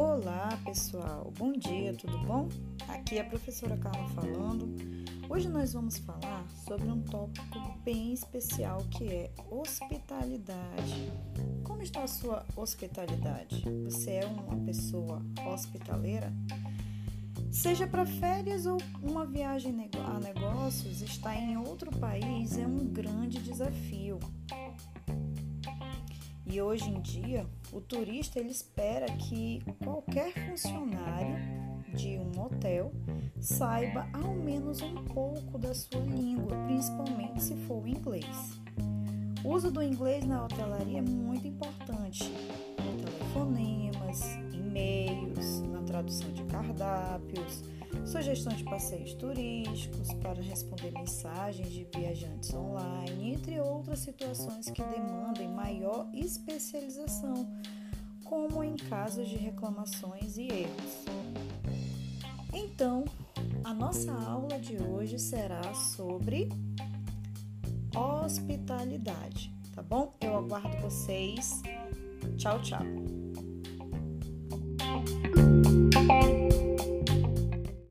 Olá pessoal, bom dia, tudo bom? Aqui é a professora Carla falando. Hoje nós vamos falar sobre um tópico bem especial que é hospitalidade. Como está a sua hospitalidade? Você é uma pessoa hospitaleira? Seja para férias ou uma viagem a negócios, estar em outro país é um grande desafio. E hoje em dia, o turista ele espera que qualquer funcionário de um hotel saiba ao menos um pouco da sua língua, principalmente se for o inglês. O uso do inglês na hotelaria é muito importante. Telefonemas, e-mails, na tradução de cardápios, sugestão de passeios turísticos para responder mensagens de viajantes online, entre outras situações que demandem maior especialização, como em casos de reclamações e erros. Então, a nossa aula de hoje será sobre hospitalidade, tá bom? Eu aguardo vocês. Tchau, tchau.